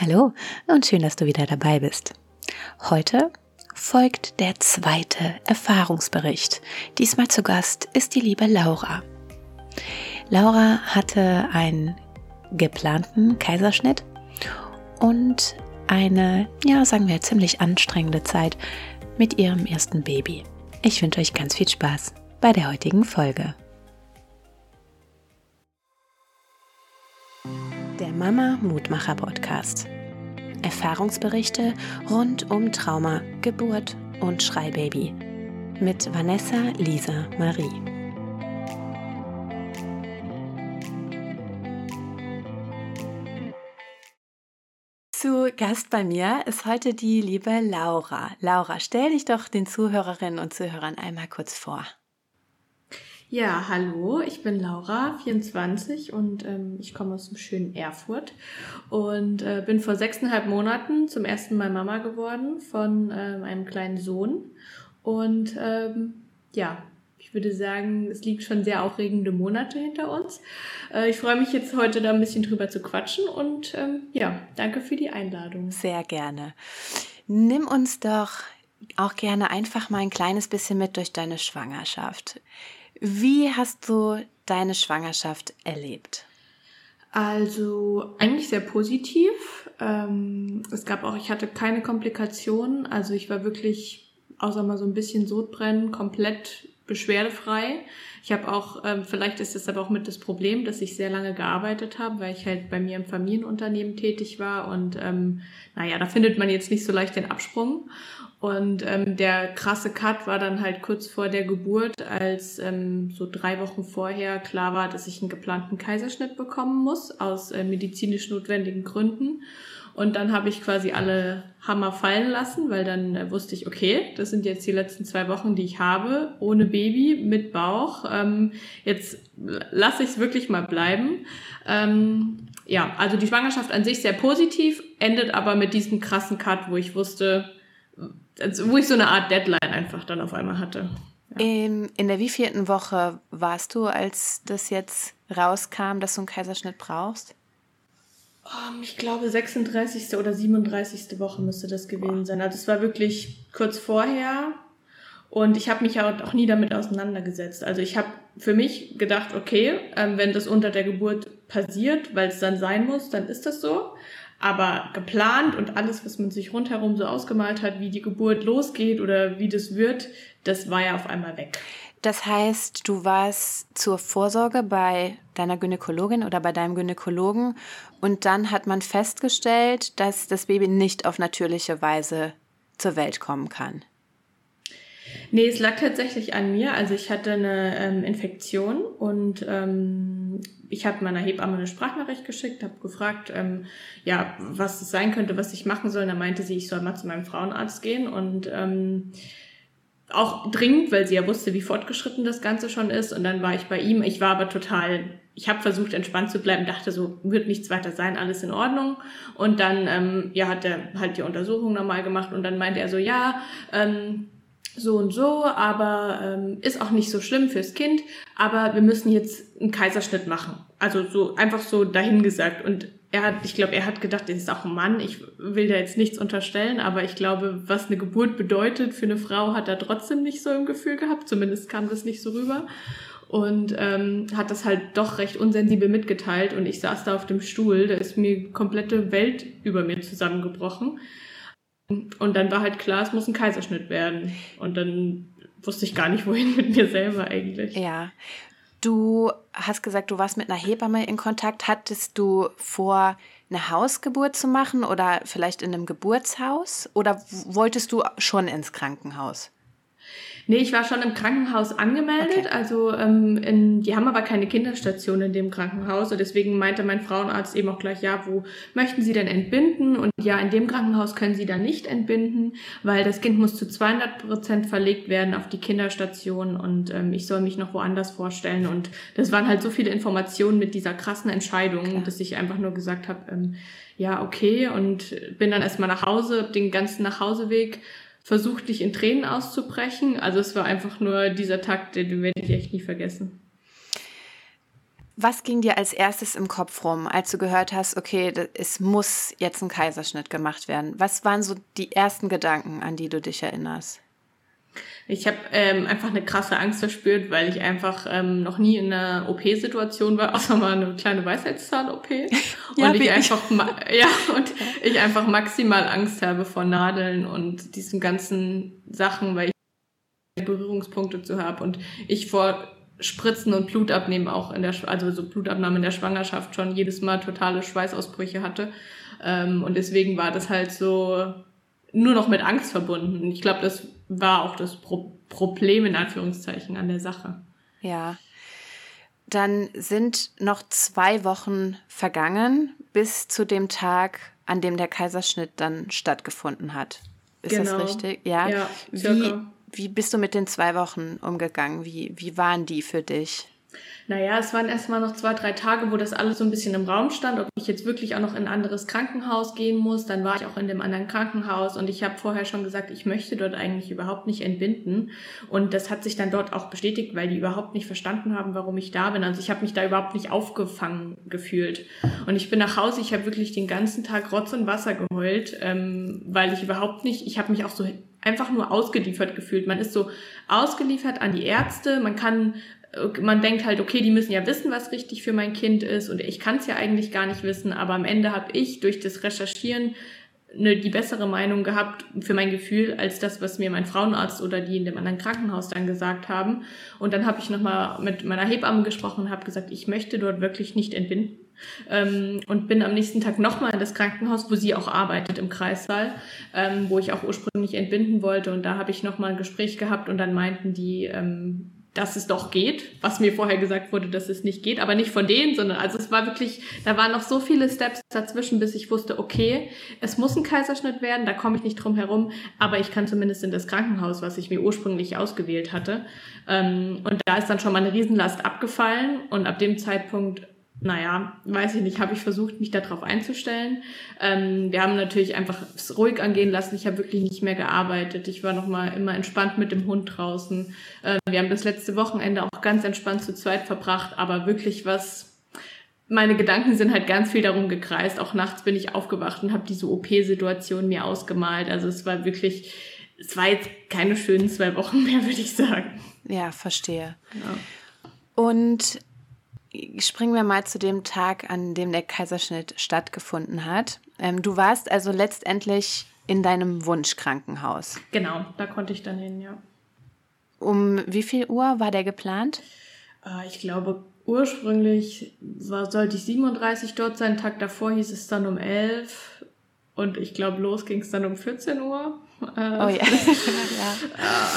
Hallo und schön, dass du wieder dabei bist. Heute folgt der zweite Erfahrungsbericht. Diesmal zu Gast ist die liebe Laura. Laura hatte einen geplanten Kaiserschnitt und eine, ja, sagen wir, ziemlich anstrengende Zeit mit ihrem ersten Baby. Ich wünsche euch ganz viel Spaß bei der heutigen Folge. Mama Mutmacher Podcast. Erfahrungsberichte rund um Trauma, Geburt und Schreibaby. Mit Vanessa Lisa Marie. Zu Gast bei mir ist heute die liebe Laura. Laura, stell dich doch den Zuhörerinnen und Zuhörern einmal kurz vor. Ja, hallo, ich bin Laura, 24 und ähm, ich komme aus dem schönen Erfurt und äh, bin vor sechseinhalb Monaten zum ersten Mal Mama geworden von ähm, einem kleinen Sohn. Und ähm, ja, ich würde sagen, es liegt schon sehr aufregende Monate hinter uns. Äh, ich freue mich jetzt heute da ein bisschen drüber zu quatschen und ähm, ja, danke für die Einladung. Sehr gerne. Nimm uns doch auch gerne einfach mal ein kleines bisschen mit durch deine Schwangerschaft. Wie hast du deine Schwangerschaft erlebt? Also eigentlich sehr positiv. Ähm, es gab auch, ich hatte keine Komplikationen. Also ich war wirklich, außer mal so ein bisschen Sodbrennen, komplett beschwerdefrei. Ich habe auch, ähm, vielleicht ist das aber auch mit das Problem, dass ich sehr lange gearbeitet habe, weil ich halt bei mir im Familienunternehmen tätig war und ähm, naja, da findet man jetzt nicht so leicht den Absprung. Und ähm, der krasse Cut war dann halt kurz vor der Geburt, als ähm, so drei Wochen vorher klar war, dass ich einen geplanten Kaiserschnitt bekommen muss, aus äh, medizinisch notwendigen Gründen. Und dann habe ich quasi alle Hammer fallen lassen, weil dann äh, wusste ich, okay, das sind jetzt die letzten zwei Wochen, die ich habe, ohne Baby, mit Bauch. Ähm, jetzt lasse ich es wirklich mal bleiben. Ähm, ja, also die Schwangerschaft an sich sehr positiv, endet aber mit diesem krassen Cut, wo ich wusste, also wo ich so eine Art Deadline einfach dann auf einmal hatte. Ja. In, in der wievielten Woche warst du, als das jetzt rauskam, dass du einen Kaiserschnitt brauchst? Um, ich glaube, 36. oder 37. Woche müsste das gewesen sein. Also es war wirklich kurz vorher. Und ich habe mich ja auch nie damit auseinandergesetzt. Also ich habe für mich gedacht, okay, ähm, wenn das unter der Geburt passiert, weil es dann sein muss, dann ist das so. Aber geplant und alles, was man sich rundherum so ausgemalt hat, wie die Geburt losgeht oder wie das wird, das war ja auf einmal weg. Das heißt, du warst zur Vorsorge bei deiner Gynäkologin oder bei deinem Gynäkologen und dann hat man festgestellt, dass das Baby nicht auf natürliche Weise zur Welt kommen kann. Nee, es lag tatsächlich an mir. Also ich hatte eine ähm, Infektion und ähm, ich habe meiner Hebamme eine Sprachnachricht geschickt, habe gefragt, ähm, ja, was es sein könnte, was ich machen soll. Und da meinte sie, ich soll mal zu meinem Frauenarzt gehen und ähm, auch dringend, weil sie ja wusste, wie fortgeschritten das Ganze schon ist. Und dann war ich bei ihm. Ich war aber total, ich habe versucht, entspannt zu bleiben, dachte so, wird nichts weiter sein, alles in Ordnung. Und dann, ähm, ja, hat er halt die Untersuchung nochmal gemacht und dann meinte er so, ja, ähm, so und so, aber ähm, ist auch nicht so schlimm fürs Kind, aber wir müssen jetzt einen Kaiserschnitt machen. Also so einfach so dahingesagt. Und er hat, ich glaube, er hat gedacht, er ist auch ein Mann. Ich will da jetzt nichts unterstellen, aber ich glaube, was eine Geburt bedeutet für eine Frau, hat er trotzdem nicht so im Gefühl gehabt. Zumindest kam das nicht so rüber. Und ähm, hat das halt doch recht unsensibel mitgeteilt. Und ich saß da auf dem Stuhl, da ist mir komplette Welt über mir zusammengebrochen. Und dann war halt klar, es muss ein Kaiserschnitt werden. Und dann wusste ich gar nicht, wohin mit mir selber eigentlich. Ja. Du hast gesagt, du warst mit einer Hebamme in Kontakt. Hattest du vor, eine Hausgeburt zu machen oder vielleicht in einem Geburtshaus? Oder wolltest du schon ins Krankenhaus? Nee, ich war schon im Krankenhaus angemeldet. Okay. Also ähm, in, die haben aber keine Kinderstation in dem Krankenhaus. Und deswegen meinte mein Frauenarzt eben auch gleich, ja, wo möchten Sie denn entbinden? Und ja, in dem Krankenhaus können Sie da nicht entbinden, weil das Kind muss zu 200 Prozent verlegt werden auf die Kinderstation und ähm, ich soll mich noch woanders vorstellen. Und das waren halt so viele Informationen mit dieser krassen Entscheidung, Klar. dass ich einfach nur gesagt habe, ähm, ja, okay. Und bin dann erstmal nach Hause, den ganzen Nachhauseweg versucht, dich in Tränen auszubrechen. Also es war einfach nur dieser den, den werde ich echt nie vergessen. Was ging dir als erstes im Kopf rum, als du gehört hast, okay, es muss jetzt ein Kaiserschnitt gemacht werden? Was waren so die ersten Gedanken, an die du dich erinnerst? Ich habe ähm, einfach eine krasse Angst verspürt, weil ich einfach ähm, noch nie in einer OP-Situation war, außer mal eine kleine Weisheitszahn-OP. ja, und ich einfach ja und ich einfach maximal Angst habe vor Nadeln und diesen ganzen Sachen, weil ich Berührungspunkte zu habe und ich vor Spritzen und Blutabnehmen auch in der, also so Blutabnahme in der Schwangerschaft schon jedes Mal totale Schweißausbrüche hatte. Ähm, und deswegen war das halt so nur noch mit Angst verbunden. Ich glaube, das war auch das Pro Problem in Anführungszeichen an der Sache. Ja. Dann sind noch zwei Wochen vergangen bis zu dem Tag, an dem der Kaiserschnitt dann stattgefunden hat. Ist genau. das richtig? Ja. ja wie, wie bist du mit den zwei Wochen umgegangen? Wie, wie waren die für dich? Naja, es waren erstmal noch zwei, drei Tage, wo das alles so ein bisschen im Raum stand, ob ich jetzt wirklich auch noch in ein anderes Krankenhaus gehen muss. Dann war ich auch in dem anderen Krankenhaus und ich habe vorher schon gesagt, ich möchte dort eigentlich überhaupt nicht entbinden. Und das hat sich dann dort auch bestätigt, weil die überhaupt nicht verstanden haben, warum ich da bin. Also ich habe mich da überhaupt nicht aufgefangen gefühlt. Und ich bin nach Hause, ich habe wirklich den ganzen Tag Rotz und Wasser geheult, ähm, weil ich überhaupt nicht, ich habe mich auch so einfach nur ausgeliefert gefühlt. Man ist so ausgeliefert an die Ärzte, man kann man denkt halt, okay, die müssen ja wissen, was richtig für mein Kind ist und ich kann es ja eigentlich gar nicht wissen, aber am Ende habe ich durch das Recherchieren eine, die bessere Meinung gehabt für mein Gefühl als das, was mir mein Frauenarzt oder die in dem anderen Krankenhaus dann gesagt haben. Und dann habe ich nochmal mit meiner Hebamme gesprochen und habe gesagt, ich möchte dort wirklich nicht entbinden. Ähm, und bin am nächsten Tag nochmal in das Krankenhaus, wo sie auch arbeitet im Kreissaal, ähm, wo ich auch ursprünglich entbinden wollte. Und da habe ich nochmal ein Gespräch gehabt und dann meinten die, ähm, dass es doch geht, was mir vorher gesagt wurde, dass es nicht geht, aber nicht von denen, sondern also es war wirklich, da waren noch so viele Steps dazwischen, bis ich wusste, okay, es muss ein Kaiserschnitt werden, da komme ich nicht drum herum, aber ich kann zumindest in das Krankenhaus, was ich mir ursprünglich ausgewählt hatte. Ähm, und da ist dann schon mal eine Riesenlast abgefallen und ab dem Zeitpunkt naja, weiß ich nicht, habe ich versucht, mich darauf einzustellen. Ähm, wir haben natürlich einfach es ruhig angehen lassen. Ich habe wirklich nicht mehr gearbeitet. Ich war noch mal immer entspannt mit dem Hund draußen. Ähm, wir haben das letzte Wochenende auch ganz entspannt zu zweit verbracht, aber wirklich was. Meine Gedanken sind halt ganz viel darum gekreist. Auch nachts bin ich aufgewacht und habe diese OP-Situation mir ausgemalt. Also es war wirklich, es war jetzt keine schönen zwei Wochen mehr, würde ich sagen. Ja, verstehe. Ja. Und springen wir mal zu dem Tag, an dem der Kaiserschnitt stattgefunden hat. Ähm, du warst also letztendlich in deinem Wunschkrankenhaus. Genau, da konnte ich dann hin, ja. Um wie viel Uhr war der geplant? Äh, ich glaube, ursprünglich war, sollte ich 37 dort sein. Tag davor hieß es dann um 11. Und ich glaube, los ging es dann um 14 Uhr. Äh, oh ja. ja.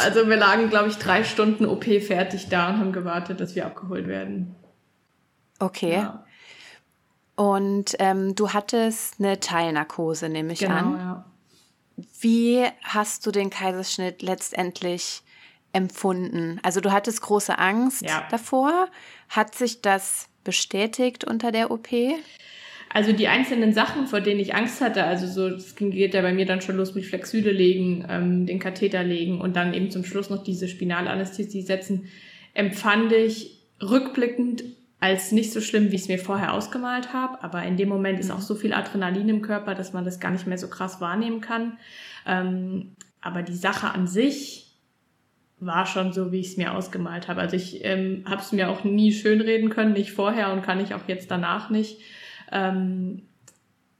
Also wir lagen, glaube ich, drei Stunden OP fertig da und haben gewartet, dass wir abgeholt werden. Okay. Ja. Und ähm, du hattest eine Teilnarkose, nehme ich genau, an. Ja. Wie hast du den Kaiserschnitt letztendlich empfunden? Also du hattest große Angst ja. davor. Hat sich das bestätigt unter der OP? Also die einzelnen Sachen, vor denen ich Angst hatte, also so, das geht ja bei mir dann schon los mit Flexüle legen, ähm, den Katheter legen und dann eben zum Schluss noch diese Spinalanästhesie setzen, empfand ich rückblickend als nicht so schlimm, wie ich es mir vorher ausgemalt habe. Aber in dem Moment ist auch so viel Adrenalin im Körper, dass man das gar nicht mehr so krass wahrnehmen kann. Ähm, aber die Sache an sich war schon so, wie ich es mir ausgemalt habe. Also ich ähm, habe es mir auch nie schönreden können, nicht vorher und kann ich auch jetzt danach nicht. Ähm,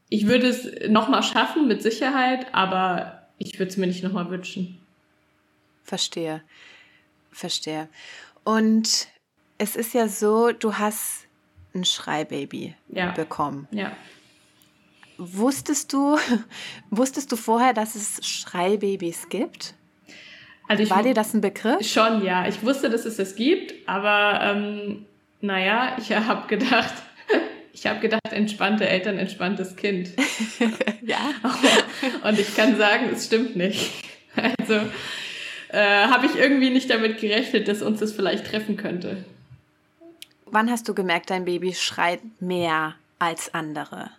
ich würde es nochmal schaffen, mit Sicherheit, aber ich würde es mir nicht nochmal wünschen. Verstehe. Verstehe. Und es ist ja so, du hast ein Schreibaby ja. bekommen. Ja. Wusstest du, wusstest du vorher, dass es Schreibabys gibt? Also War dir das ein Begriff? Schon, ja. Ich wusste, dass es das gibt, aber ähm, naja, ich habe gedacht, ich habe gedacht, entspannte Eltern, entspanntes Kind. ja. Und ich kann sagen, es stimmt nicht. Also äh, habe ich irgendwie nicht damit gerechnet, dass uns das vielleicht treffen könnte. Wann hast du gemerkt, dein Baby schreit mehr als andere?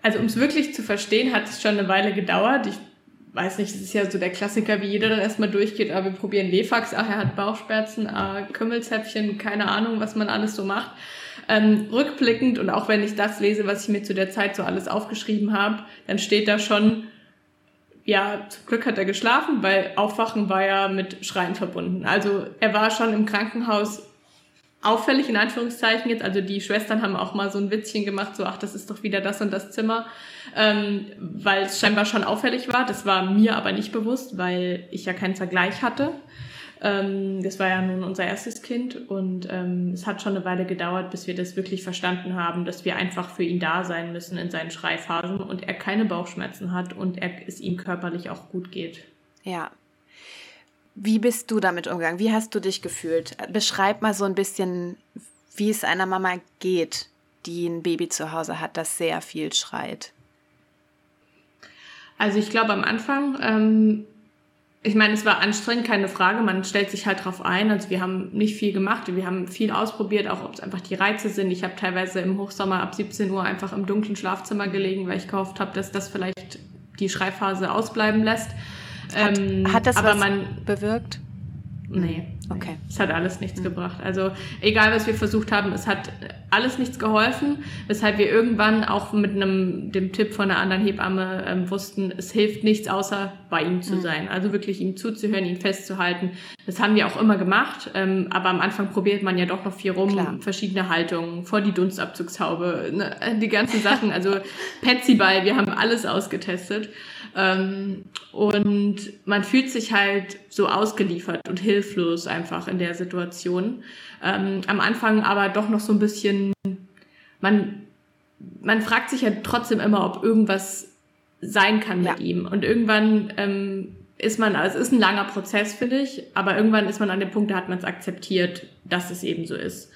Also um es wirklich zu verstehen, hat es schon eine Weile gedauert. Ich weiß nicht, das ist ja so der Klassiker, wie jeder dann erstmal durchgeht, aber wir probieren Lefax, ach, er hat Bauchschmerzen, ah, Kümmelzäpfchen, keine Ahnung, was man alles so macht. Ähm, rückblickend und auch wenn ich das lese, was ich mir zu der Zeit so alles aufgeschrieben habe, dann steht da schon, ja, zum Glück hat er geschlafen, weil Aufwachen war ja mit Schreien verbunden. Also er war schon im Krankenhaus auffällig in Anführungszeichen jetzt. Also die Schwestern haben auch mal so ein Witzchen gemacht, so ach, das ist doch wieder das und das Zimmer, ähm, weil es scheinbar schon auffällig war. Das war mir aber nicht bewusst, weil ich ja keinen Vergleich hatte. Ähm, das war ja nun unser erstes Kind und ähm, es hat schon eine Weile gedauert, bis wir das wirklich verstanden haben, dass wir einfach für ihn da sein müssen in seinen Schreiphasen und er keine Bauchschmerzen hat und er, es ihm körperlich auch gut geht. Ja, wie bist du damit umgegangen? Wie hast du dich gefühlt? Beschreib mal so ein bisschen, wie es einer Mama geht, die ein Baby zu Hause hat, das sehr viel schreit. Also ich glaube am Anfang, ähm, ich meine, es war anstrengend, keine Frage. Man stellt sich halt drauf ein. Also wir haben nicht viel gemacht. Wir haben viel ausprobiert, auch ob es einfach die Reize sind. Ich habe teilweise im Hochsommer ab 17 Uhr einfach im dunklen Schlafzimmer gelegen, weil ich gehofft habe, dass das vielleicht die Schreiphase ausbleiben lässt. Hat, ähm, hat das aber was man bewirkt? Nee. Okay. Es hat alles nichts mhm. gebracht. Also egal, was wir versucht haben, es hat alles nichts geholfen, weshalb wir irgendwann auch mit einem dem Tipp von einer anderen Hebamme ähm, wussten, es hilft nichts, außer bei ihm zu mhm. sein. Also wirklich ihm zuzuhören, ihn festzuhalten. Das haben wir auch immer gemacht, ähm, aber am Anfang probiert man ja doch noch viel rum, Klar. verschiedene Haltungen, vor die Dunstabzugshaube, ne, die ganzen Sachen. Also Petsyball, wir haben alles ausgetestet. Ähm, und man fühlt sich halt so ausgeliefert und hilflos einfach in der Situation. Ähm, am Anfang aber doch noch so ein bisschen, man, man fragt sich ja trotzdem immer, ob irgendwas sein kann ja. mit ihm. Und irgendwann ähm, ist man, also es ist ein langer Prozess, finde ich, aber irgendwann ist man an dem Punkt, da hat man es akzeptiert, dass es eben so ist.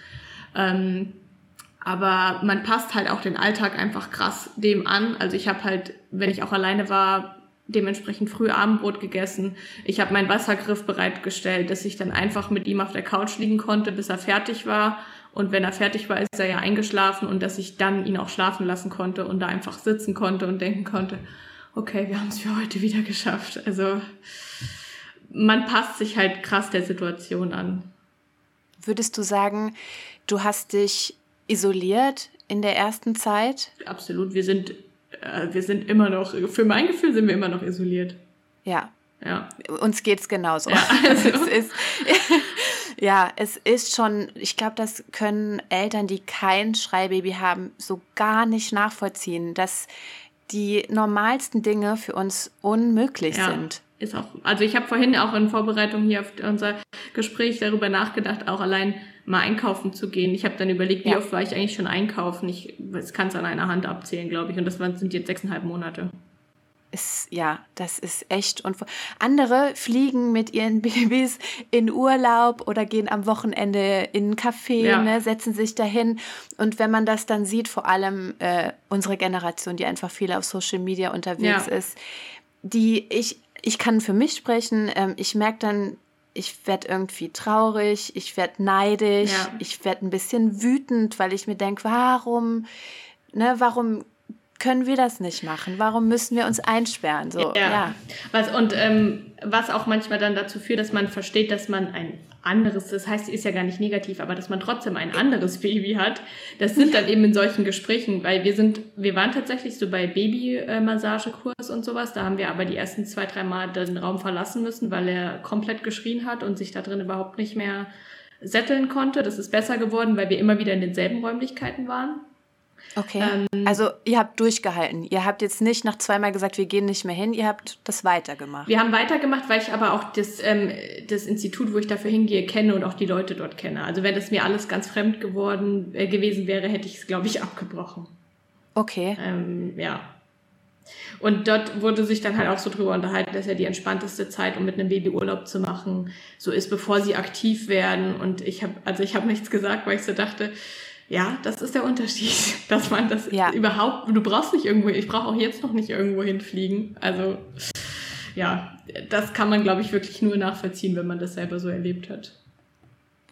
Ähm, aber man passt halt auch den Alltag einfach krass dem an. Also ich habe halt, wenn ich auch alleine war, dementsprechend früh Abendbrot gegessen. Ich habe meinen Wassergriff bereitgestellt, dass ich dann einfach mit ihm auf der Couch liegen konnte, bis er fertig war. Und wenn er fertig war, ist er ja eingeschlafen und dass ich dann ihn auch schlafen lassen konnte und da einfach sitzen konnte und denken konnte, okay, wir haben es für heute wieder geschafft. Also man passt sich halt krass der Situation an. Würdest du sagen, du hast dich isoliert in der ersten Zeit? Absolut. Wir sind, äh, wir sind immer noch, für mein Gefühl sind wir immer noch isoliert. Ja. Ja. Uns geht's genauso. Ja, also. es ist, ja, es ist schon, ich glaube, das können Eltern, die kein Schreibaby haben, so gar nicht nachvollziehen, dass die normalsten Dinge für uns unmöglich ja. sind ist auch, also ich habe vorhin auch in Vorbereitung hier auf unser Gespräch darüber nachgedacht, auch allein mal einkaufen zu gehen. Ich habe dann überlegt, wie ja. oft war ich eigentlich schon einkaufen. Ich kann es an einer Hand abzählen, glaube ich. Und das sind jetzt sechseinhalb Monate. Ist, ja, das ist echt. Und andere fliegen mit ihren Babys in Urlaub oder gehen am Wochenende in einen Café, ja. ne, setzen sich dahin. Und wenn man das dann sieht, vor allem äh, unsere Generation, die einfach viel auf Social Media unterwegs ja. ist, die ich, ich kann für mich sprechen, ähm, ich merke dann, ich werde irgendwie traurig, ich werde neidisch, ja. ich werde ein bisschen wütend, weil ich mir denke, warum, ne, warum können wir das nicht machen? Warum müssen wir uns einsperren? So, ja. ja. Was, und ähm, was auch manchmal dann dazu führt, dass man versteht, dass man ein anderes, das heißt, ist ja gar nicht negativ, aber dass man trotzdem ein anderes Baby hat, das sind dann eben in solchen Gesprächen, weil wir sind, wir waren tatsächlich so bei Babymassagekurs und sowas, da haben wir aber die ersten zwei, drei Mal den Raum verlassen müssen, weil er komplett geschrien hat und sich da drin überhaupt nicht mehr setteln konnte. Das ist besser geworden, weil wir immer wieder in denselben Räumlichkeiten waren. Okay. Ähm, also ihr habt durchgehalten. Ihr habt jetzt nicht nach zweimal gesagt, wir gehen nicht mehr hin. Ihr habt das weitergemacht. Wir haben weitergemacht, weil ich aber auch das, ähm, das Institut, wo ich dafür hingehe, kenne und auch die Leute dort kenne. Also wenn das mir alles ganz fremd geworden äh, gewesen wäre, hätte ich es, glaube ich, abgebrochen. Okay. Ähm, ja. Und dort wurde sich dann halt auch so drüber unterhalten, dass ja die entspannteste Zeit, um mit einem Baby Urlaub zu machen, so ist, bevor sie aktiv werden. Und ich habe, also ich habe nichts gesagt, weil ich so dachte, ja, das ist der Unterschied, dass man das ja. überhaupt, du brauchst nicht irgendwo, ich brauche auch jetzt noch nicht irgendwo hinfliegen. Also ja, das kann man, glaube ich, wirklich nur nachvollziehen, wenn man das selber so erlebt hat.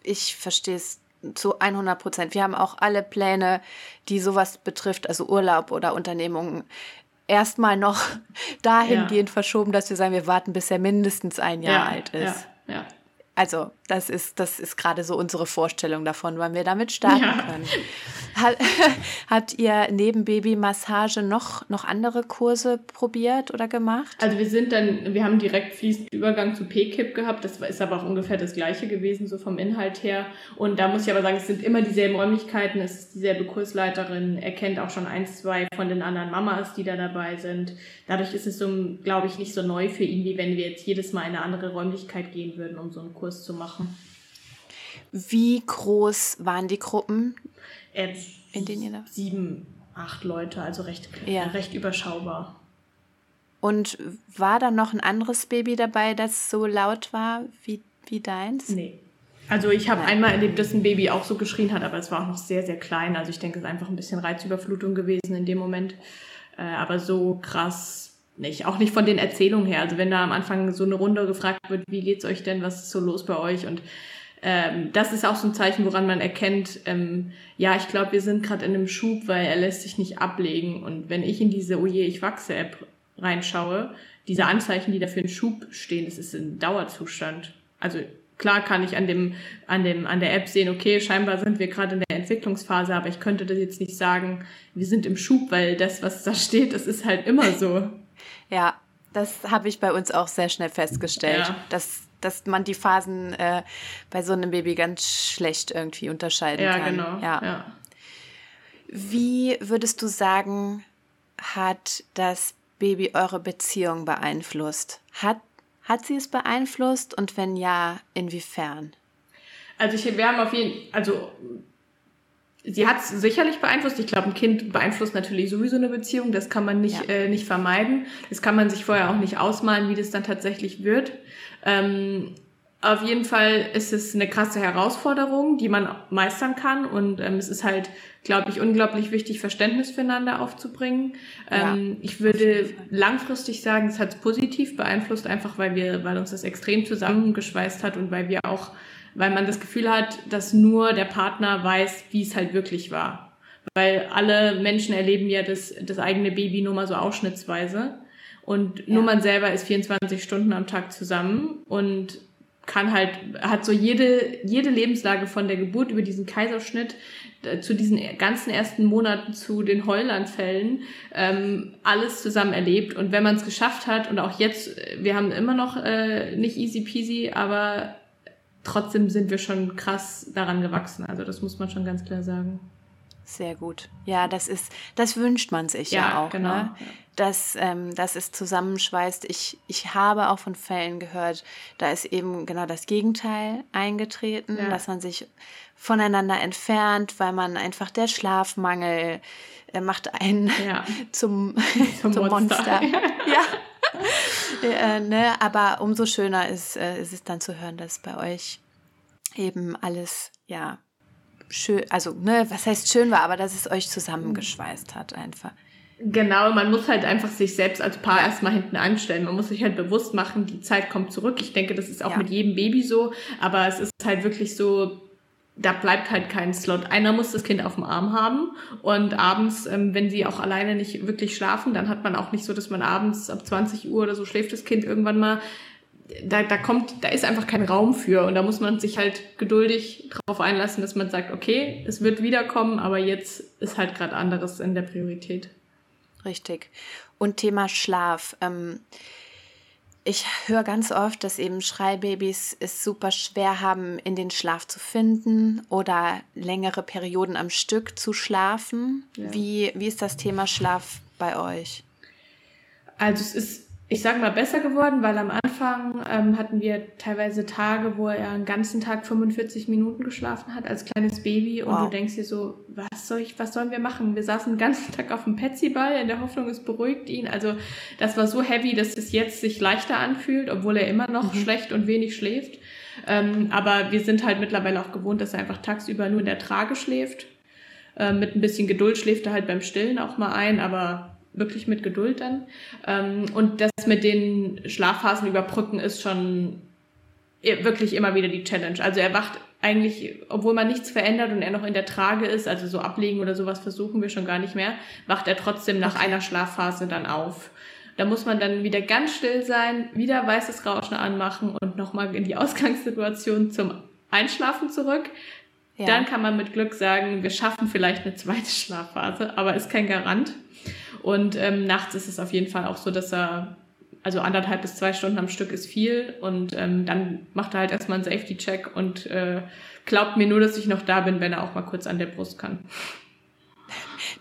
Ich verstehe es zu 100 Prozent. Wir haben auch alle Pläne, die sowas betrifft, also Urlaub oder Unternehmungen, erstmal noch dahingehend ja. verschoben, dass wir sagen, wir warten, bis er mindestens ein Jahr ja, alt ist. Ja, ja. Also das ist, das ist gerade so unsere Vorstellung davon, wann wir damit starten ja. können. Hat, habt ihr neben Babymassage noch, noch andere Kurse probiert oder gemacht? Also wir sind dann, wir haben direkt fließend Übergang zu P-Kip gehabt. Das ist aber auch ungefähr das gleiche gewesen, so vom Inhalt her. Und da muss ich aber sagen, es sind immer dieselben Räumlichkeiten, es ist dieselbe Kursleiterin, er kennt auch schon eins, zwei von den anderen Mamas, die da dabei sind. Dadurch ist es so, glaube ich, nicht so neu für ihn, wie wenn wir jetzt jedes Mal in eine andere Räumlichkeit gehen würden, um so einen Kurs zu machen. Wie groß waren die Gruppen? Jetzt in denen ihr da? Sieben, acht Leute, also recht, ja. recht überschaubar. Und war da noch ein anderes Baby dabei, das so laut war wie, wie deins? Nee. Also ich habe einmal erlebt, dass ein Baby auch so geschrien hat, aber es war auch noch sehr, sehr klein. Also ich denke, es ist einfach ein bisschen Reizüberflutung gewesen in dem Moment. Äh, aber so krass nicht. Auch nicht von den Erzählungen her. Also wenn da am Anfang so eine Runde gefragt wird, wie geht's euch denn, was ist so los bei euch? Und ähm, das ist auch so ein Zeichen, woran man erkennt, ähm, ja, ich glaube, wir sind gerade in einem Schub, weil er lässt sich nicht ablegen. Und wenn ich in diese Oje, ich wachse App reinschaue, diese Anzeichen, die da für einen Schub stehen, das ist ein Dauerzustand. Also klar kann ich an dem, an dem, an der App sehen, okay, scheinbar sind wir gerade in der Entwicklungsphase, aber ich könnte das jetzt nicht sagen, wir sind im Schub, weil das, was da steht, das ist halt immer so. Ja, das habe ich bei uns auch sehr schnell festgestellt, ja. dass, dass man die Phasen äh, bei so einem Baby ganz schlecht irgendwie unterscheiden ja, kann. Genau. Ja, genau. Wie würdest du sagen, hat das Baby eure Beziehung beeinflusst? Hat, hat sie es beeinflusst und wenn ja, inwiefern? Also ich, wir haben auf jeden also sie hat es sicherlich beeinflusst. Ich glaube, ein Kind beeinflusst natürlich sowieso eine Beziehung. Das kann man nicht, ja. äh, nicht vermeiden. Das kann man sich vorher auch nicht ausmalen, wie das dann tatsächlich wird. Ähm, auf jeden Fall ist es eine krasse Herausforderung, die man meistern kann. Und ähm, es ist halt, glaube ich, unglaublich wichtig, Verständnis füreinander aufzubringen. Ähm, ja, ich würde langfristig sagen, es hat es positiv beeinflusst, einfach weil wir, weil uns das extrem zusammengeschweißt hat und weil wir auch weil man das Gefühl hat, dass nur der Partner weiß, wie es halt wirklich war. Weil alle Menschen erleben ja das, das eigene Baby nur mal so ausschnittsweise. Und ja. nur man selber ist 24 Stunden am Tag zusammen und kann halt, hat so jede, jede Lebenslage von der Geburt über diesen Kaiserschnitt äh, zu diesen ganzen ersten Monaten zu den Heulanfällen ähm, alles zusammen erlebt. Und wenn man es geschafft hat und auch jetzt, wir haben immer noch äh, nicht easy peasy, aber trotzdem sind wir schon krass daran gewachsen. Also das muss man schon ganz klar sagen. Sehr gut. Ja, das ist, das wünscht man sich ja, ja auch, genau. Ne? Dass, ähm, dass es zusammenschweißt. Ich, ich habe auch von Fällen gehört, da ist eben genau das Gegenteil eingetreten, ja. dass man sich voneinander entfernt, weil man einfach der Schlafmangel äh, macht einen ja. zum, zum, zum Monster. Monster. ja. äh, ne? Aber umso schöner ist, äh, ist es dann zu hören, dass bei euch eben alles, ja, schön, also, ne, was heißt schön war, aber dass es euch zusammengeschweißt hat einfach. Genau, man muss halt einfach sich selbst als Paar erstmal hinten anstellen. Man muss sich halt bewusst machen, die Zeit kommt zurück. Ich denke, das ist auch ja. mit jedem Baby so, aber es ist halt wirklich so, da bleibt halt kein Slot. Einer muss das Kind auf dem Arm haben und abends, ähm, wenn sie auch alleine nicht wirklich schlafen, dann hat man auch nicht so, dass man abends ab 20 Uhr oder so schläft das Kind irgendwann mal. Da, da kommt, da ist einfach kein Raum für und da muss man sich halt geduldig darauf einlassen, dass man sagt, okay, es wird wiederkommen, aber jetzt ist halt gerade anderes in der Priorität. Richtig. Und Thema Schlaf. Ähm ich höre ganz oft, dass eben Schreibabys es super schwer haben, in den Schlaf zu finden oder längere Perioden am Stück zu schlafen. Ja. Wie, wie ist das Thema Schlaf bei euch? Also es ist ich sage mal, besser geworden, weil am Anfang ähm, hatten wir teilweise Tage, wo er einen ganzen Tag 45 Minuten geschlafen hat als kleines Baby und wow. du denkst dir so, was soll ich, was sollen wir machen? Wir saßen den ganzen Tag auf dem Petsyball in der Hoffnung, es beruhigt ihn. Also das war so heavy, dass es jetzt sich leichter anfühlt, obwohl er immer noch mhm. schlecht und wenig schläft. Ähm, aber wir sind halt mittlerweile auch gewohnt, dass er einfach tagsüber nur in der Trage schläft. Ähm, mit ein bisschen Geduld schläft er halt beim Stillen auch mal ein, aber wirklich mit Geduld dann. Ähm, und das mit den Schlafphasen überbrücken ist schon wirklich immer wieder die Challenge. Also er wacht eigentlich, obwohl man nichts verändert und er noch in der Trage ist, also so ablegen oder sowas versuchen wir schon gar nicht mehr, wacht er trotzdem nach einer Schlafphase dann auf. Da muss man dann wieder ganz still sein, wieder weißes Rauschen anmachen und nochmal in die Ausgangssituation zum Einschlafen zurück. Ja. Dann kann man mit Glück sagen, wir schaffen vielleicht eine zweite Schlafphase, aber ist kein Garant. Und ähm, nachts ist es auf jeden Fall auch so, dass er, also anderthalb bis zwei Stunden am Stück ist viel und ähm, dann macht er halt erstmal einen Safety-Check und äh, glaubt mir nur, dass ich noch da bin, wenn er auch mal kurz an der Brust kann.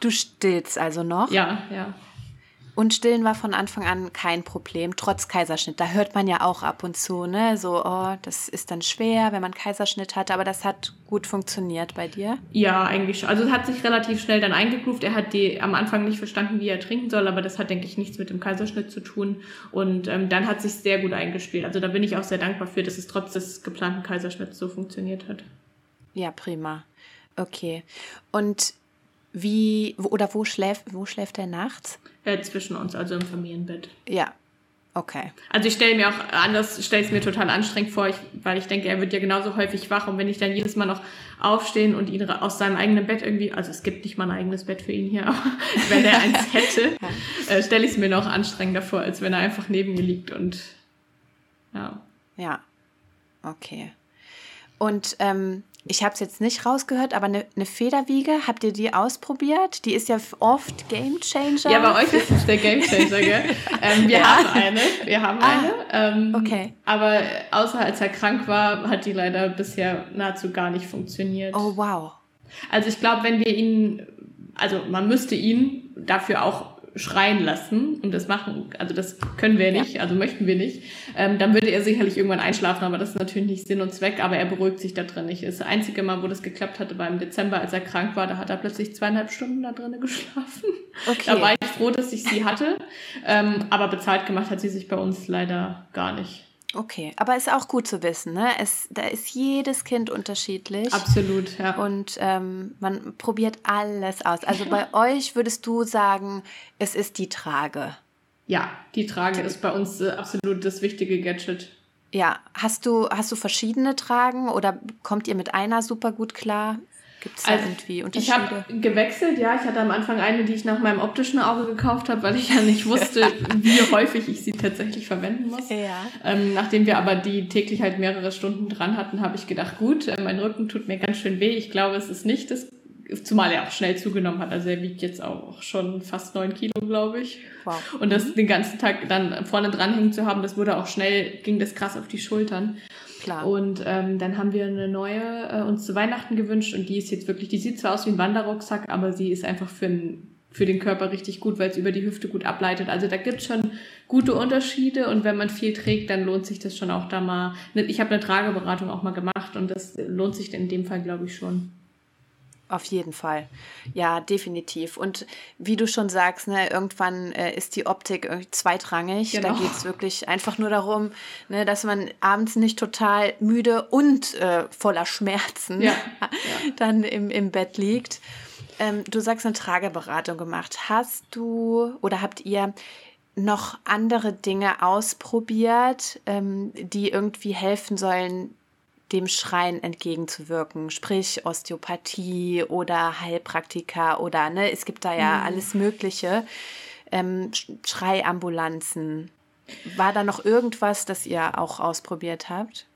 Du stillst also noch? Ja, ja. Und Stillen war von Anfang an kein Problem, trotz Kaiserschnitt. Da hört man ja auch ab und zu, ne? So, oh, das ist dann schwer, wenn man Kaiserschnitt hat, aber das hat gut funktioniert bei dir? Ja, eigentlich schon. Also es hat sich relativ schnell dann eingegruft. Er hat die am Anfang nicht verstanden, wie er trinken soll, aber das hat, denke ich, nichts mit dem Kaiserschnitt zu tun. Und ähm, dann hat sich sehr gut eingespielt. Also da bin ich auch sehr dankbar für, dass es trotz des geplanten Kaiserschnitts so funktioniert hat. Ja, prima. Okay. Und wie, oder wo schläft, wo schläft er nachts? Äh, zwischen uns, also im Familienbett. Ja, okay. Also ich stelle mir auch anders, stelle es mir total anstrengend vor, ich, weil ich denke, er wird ja genauso häufig wach und wenn ich dann jedes Mal noch aufstehen und ihn aus seinem eigenen Bett irgendwie, also es gibt nicht mal ein eigenes Bett für ihn hier, aber wenn er eins hätte, äh, stelle ich es mir noch anstrengender vor, als wenn er einfach neben mir liegt und ja. Ja, okay. Und ähm, ich habe es jetzt nicht rausgehört, aber eine, eine Federwiege, habt ihr die ausprobiert? Die ist ja oft Game Changer. Ja, bei euch ist es der Game Changer, gell? ähm, wir ja. haben eine, wir haben ah, eine. Ähm, okay. Aber außer als er krank war, hat die leider bisher nahezu gar nicht funktioniert. Oh, wow. Also ich glaube, wenn wir ihn, also man müsste ihn dafür auch schreien lassen und das machen, also das können wir nicht, ja. also möchten wir nicht, ähm, dann würde er sicherlich irgendwann einschlafen, aber das ist natürlich nicht Sinn und Zweck, aber er beruhigt sich da drin nicht. Das einzige Mal, wo das geklappt hatte, war im Dezember, als er krank war, da hat er plötzlich zweieinhalb Stunden da drinnen geschlafen. Okay. Da war ich froh, dass ich sie hatte, ähm, aber bezahlt gemacht hat sie sich bei uns leider gar nicht. Okay, aber ist auch gut zu wissen, ne? Es, da ist jedes Kind unterschiedlich. Absolut, ja. Und ähm, man probiert alles aus. Also bei euch würdest du sagen, es ist die Trage. Ja, die Trage ist bei uns äh, absolut das wichtige Gadget. Ja, hast du, hast du verschiedene Tragen oder kommt ihr mit einer super gut klar? Gibt es da also, irgendwie Unterschiede? Ich habe gewechselt, ja. Ich hatte am Anfang eine, die ich nach meinem optischen Auge gekauft habe, weil ich ja nicht wusste, wie häufig ich sie tatsächlich verwenden muss. Ja. Ähm, nachdem wir aber die täglich halt mehrere Stunden dran hatten, habe ich gedacht, gut, äh, mein Rücken tut mir ganz schön weh. Ich glaube, es ist nicht das zumal er auch schnell zugenommen hat. Also er wiegt jetzt auch schon fast neun Kilo, glaube ich. Wow. Und das mhm. den ganzen Tag dann vorne dranhängen zu haben, das wurde auch schnell, ging das krass auf die Schultern. Klar. Und ähm, dann haben wir eine neue äh, uns zu Weihnachten gewünscht und die ist jetzt wirklich, die sieht zwar aus wie ein Wanderrucksack, aber sie ist einfach für, ein, für den Körper richtig gut, weil es über die Hüfte gut ableitet. Also da gibt es schon gute Unterschiede und wenn man viel trägt, dann lohnt sich das schon auch da mal. Ich habe eine Trageberatung auch mal gemacht und das lohnt sich in dem Fall, glaube ich, schon. Auf jeden Fall. Ja, definitiv. Und wie du schon sagst, ne, irgendwann äh, ist die Optik zweitrangig. Genau. Da geht es wirklich einfach nur darum, ne, dass man abends nicht total müde und äh, voller Schmerzen ja. dann im, im Bett liegt. Ähm, du sagst, eine Trageberatung gemacht. Hast du oder habt ihr noch andere Dinge ausprobiert, ähm, die irgendwie helfen sollen, dem Schreien entgegenzuwirken, sprich Osteopathie oder Heilpraktika oder ne, es gibt da ja mhm. alles Mögliche, ähm, Schreiambulanzen. War da noch irgendwas, das ihr auch ausprobiert habt?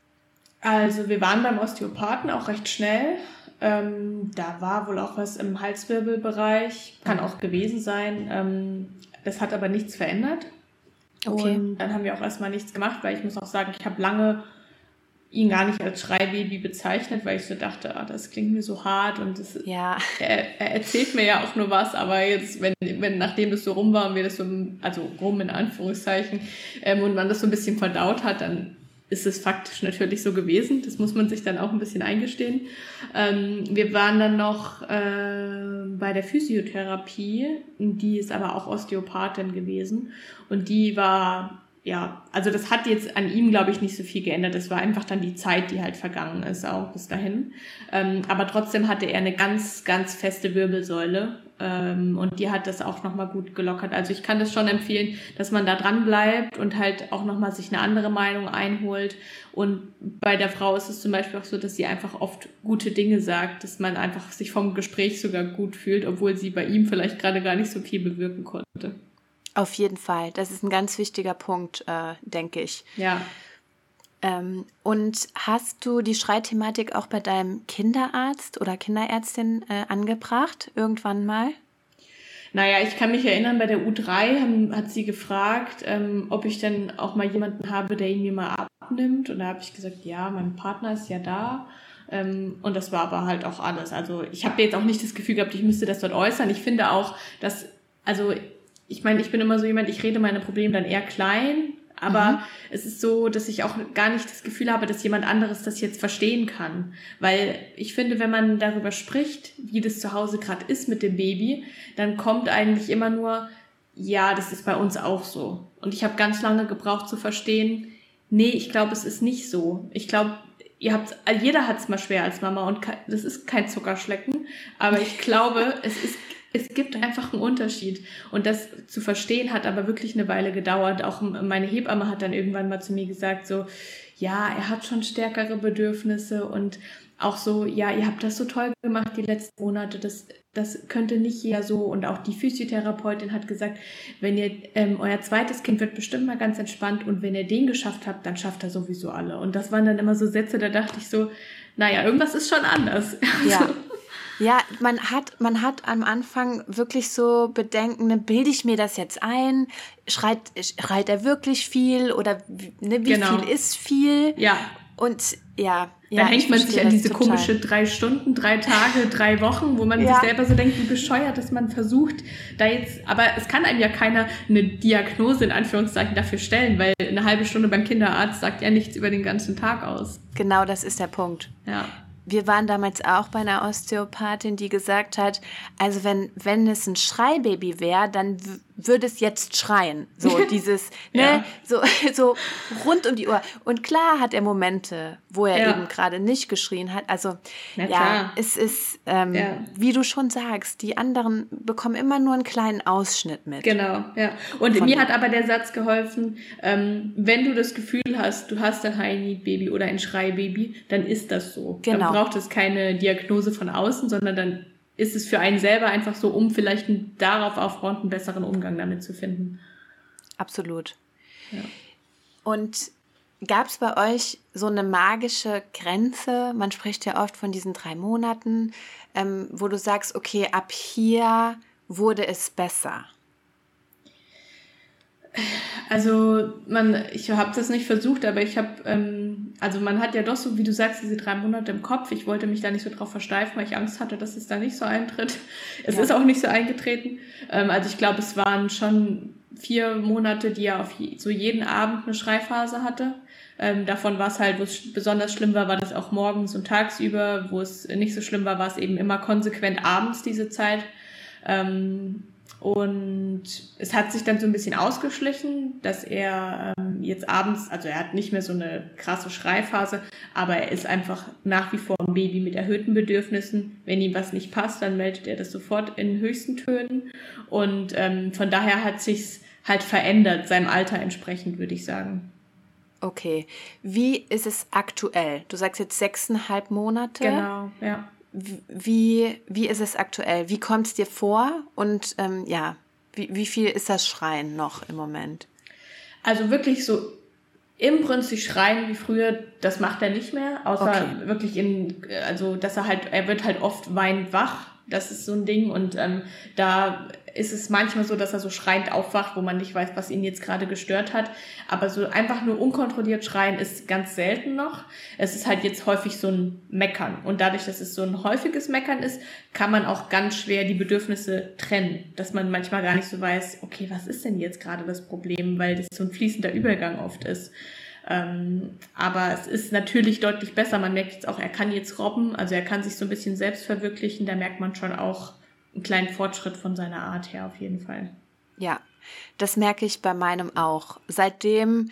Also wir waren beim Osteopathen auch recht schnell. Ähm, da war wohl auch was im Halswirbelbereich, kann auch gewesen sein. Ähm, das hat aber nichts verändert. Okay. Und dann haben wir auch erstmal nichts gemacht, weil ich muss auch sagen, ich habe lange ihn gar nicht als Schreibaby bezeichnet, weil ich so dachte, ah, das klingt mir so hart und das, ja. er, er, erzählt mir ja auch nur was, aber jetzt, wenn, wenn nachdem das so rum war und wir das so, also rum in Anführungszeichen, ähm, und man das so ein bisschen verdaut hat, dann ist es faktisch natürlich so gewesen. Das muss man sich dann auch ein bisschen eingestehen. Ähm, wir waren dann noch äh, bei der Physiotherapie, die ist aber auch Osteopathin gewesen und die war ja, also das hat jetzt an ihm, glaube ich, nicht so viel geändert. Das war einfach dann die Zeit, die halt vergangen ist, auch bis dahin. Ähm, aber trotzdem hatte er eine ganz, ganz feste Wirbelsäule ähm, und die hat das auch nochmal gut gelockert. Also ich kann das schon empfehlen, dass man da dran bleibt und halt auch nochmal sich eine andere Meinung einholt. Und bei der Frau ist es zum Beispiel auch so, dass sie einfach oft gute Dinge sagt, dass man einfach sich vom Gespräch sogar gut fühlt, obwohl sie bei ihm vielleicht gerade gar nicht so viel bewirken konnte. Auf jeden Fall. Das ist ein ganz wichtiger Punkt, äh, denke ich. Ja. Ähm, und hast du die Schreithematik auch bei deinem Kinderarzt oder Kinderärztin äh, angebracht, irgendwann mal? Naja, ich kann mich erinnern, bei der U3 haben, hat sie gefragt, ähm, ob ich denn auch mal jemanden habe, der ihn mir mal abnimmt. Und da habe ich gesagt, ja, mein Partner ist ja da. Ähm, und das war aber halt auch alles. Also ich habe jetzt auch nicht das Gefühl gehabt, ich müsste das dort äußern. Ich finde auch, dass, also ich meine, ich bin immer so jemand, ich rede meine Probleme dann eher klein aber mhm. es ist so, dass ich auch gar nicht das Gefühl habe, dass jemand anderes das jetzt verstehen kann. Weil ich finde, wenn man darüber spricht, wie das zu Hause gerade ist mit dem Baby, dann kommt eigentlich immer nur, ja, das ist bei uns auch so. Und ich habe ganz lange gebraucht zu verstehen, nee, ich glaube, es ist nicht so. Ich glaube, ihr habt, jeder hat es mal schwer als Mama und das ist kein Zuckerschlecken, aber ich glaube, es ist es gibt einfach einen Unterschied. Und das zu verstehen hat aber wirklich eine Weile gedauert. Auch meine Hebamme hat dann irgendwann mal zu mir gesagt, so, ja, er hat schon stärkere Bedürfnisse und auch so, ja, ihr habt das so toll gemacht die letzten Monate, das, das könnte nicht jeder so. Und auch die Physiotherapeutin hat gesagt, wenn ihr, ähm, euer zweites Kind wird bestimmt mal ganz entspannt und wenn ihr den geschafft habt, dann schafft er sowieso alle. Und das waren dann immer so Sätze, da dachte ich so, naja, irgendwas ist schon anders. Ja. Ja, man hat, man hat am Anfang wirklich so Bedenken, ne, bilde ich mir das jetzt ein? Schreit, schreit er wirklich viel oder ne, wie genau. viel ist viel? Ja. Und ja, da ja, hängt man sich an diese total. komische drei Stunden, drei Tage, drei Wochen, wo man ja. sich selber so denkt, wie bescheuert, dass man versucht, da jetzt, aber es kann einem ja keiner eine Diagnose in Anführungszeichen dafür stellen, weil eine halbe Stunde beim Kinderarzt sagt ja nichts über den ganzen Tag aus. Genau, das ist der Punkt. Ja wir waren damals auch bei einer Osteopathin, die gesagt hat, also wenn, wenn es ein Schreibaby wäre, dann würde es jetzt schreien. So dieses, ne, ja. so, so rund um die Uhr. Und klar hat er Momente, wo er ja. eben gerade nicht geschrien hat. Also ja, ja es ist, ähm, ja. wie du schon sagst, die anderen bekommen immer nur einen kleinen Ausschnitt mit. Genau, ja. Und mir hat aber der Satz geholfen, ähm, wenn du das Gefühl hast, du hast ein High-Need-Baby oder ein Schreibaby, dann ist das so. Genau. Dann braucht es keine Diagnose von außen, sondern dann ist es für einen selber einfach so, um vielleicht einen, darauf aufbauend einen besseren Umgang damit zu finden. Absolut. Ja. Und gab es bei euch so eine magische Grenze? Man spricht ja oft von diesen drei Monaten, ähm, wo du sagst, okay, ab hier wurde es besser. Also man, ich habe das nicht versucht, aber ich habe, ähm, also man hat ja doch so, wie du sagst, diese drei Monate im Kopf. Ich wollte mich da nicht so drauf versteifen, weil ich Angst hatte, dass es da nicht so eintritt. Es ja. ist auch nicht so eingetreten. Ähm, also ich glaube, es waren schon vier Monate, die er auf so jeden Abend eine Schreiphase hatte. Ähm, davon war es halt, wo es besonders schlimm war, war das auch morgens und tagsüber. Wo es nicht so schlimm war, war es eben immer konsequent abends diese Zeit. Ähm, und es hat sich dann so ein bisschen ausgeschlichen, dass er ähm, jetzt abends, also er hat nicht mehr so eine krasse Schreiphase, aber er ist einfach nach wie vor ein Baby mit erhöhten Bedürfnissen. Wenn ihm was nicht passt, dann meldet er das sofort in höchsten Tönen. Und ähm, von daher hat sich's halt verändert, seinem Alter entsprechend, würde ich sagen. Okay. Wie ist es aktuell? Du sagst jetzt sechseinhalb Monate. Genau, ja wie, wie ist es aktuell? Wie kommt es dir vor? Und ähm, ja, wie, wie viel ist das Schreien noch im Moment? Also wirklich so im Prinzip schreien wie früher, das macht er nicht mehr, außer okay. wirklich in, also dass er halt, er wird halt oft weinend wach, das ist so ein Ding und ähm, da ist es manchmal so, dass er so schreiend aufwacht, wo man nicht weiß, was ihn jetzt gerade gestört hat. Aber so einfach nur unkontrolliert schreien ist ganz selten noch. Es ist halt jetzt häufig so ein Meckern. Und dadurch, dass es so ein häufiges Meckern ist, kann man auch ganz schwer die Bedürfnisse trennen. Dass man manchmal gar nicht so weiß, okay, was ist denn jetzt gerade das Problem, weil das so ein fließender Übergang oft ist. Ähm, aber es ist natürlich deutlich besser. Man merkt jetzt auch, er kann jetzt robben, also er kann sich so ein bisschen selbst verwirklichen. Da merkt man schon auch, einen kleinen Fortschritt von seiner Art her auf jeden Fall. Ja, das merke ich bei meinem auch. Seitdem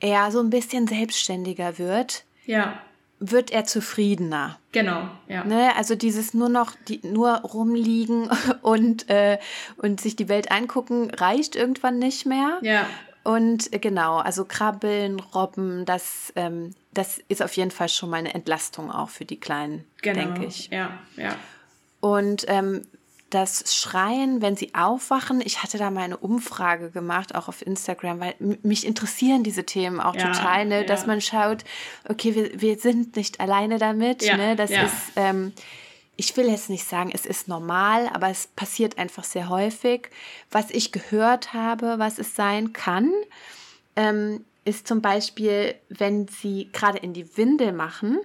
er so ein bisschen selbstständiger wird, ja. wird er zufriedener. Genau, ja. Ne? Also dieses nur noch, die, nur rumliegen und, äh, und sich die Welt angucken, reicht irgendwann nicht mehr. Ja. Und äh, genau, also Krabbeln, Robben, das, ähm, das ist auf jeden Fall schon mal eine Entlastung auch für die Kleinen, genau. denke ich. Ja, ja. Und ähm, das Schreien, wenn sie aufwachen, ich hatte da mal eine Umfrage gemacht, auch auf Instagram, weil mich interessieren diese Themen auch ja, total, ne? Ja. dass man schaut, okay, wir, wir sind nicht alleine damit, ja, ne? das ist, ähm, ich will jetzt nicht sagen, es ist normal, aber es passiert einfach sehr häufig. Was ich gehört habe, was es sein kann, ähm, ist zum Beispiel, wenn sie gerade in die Windel machen.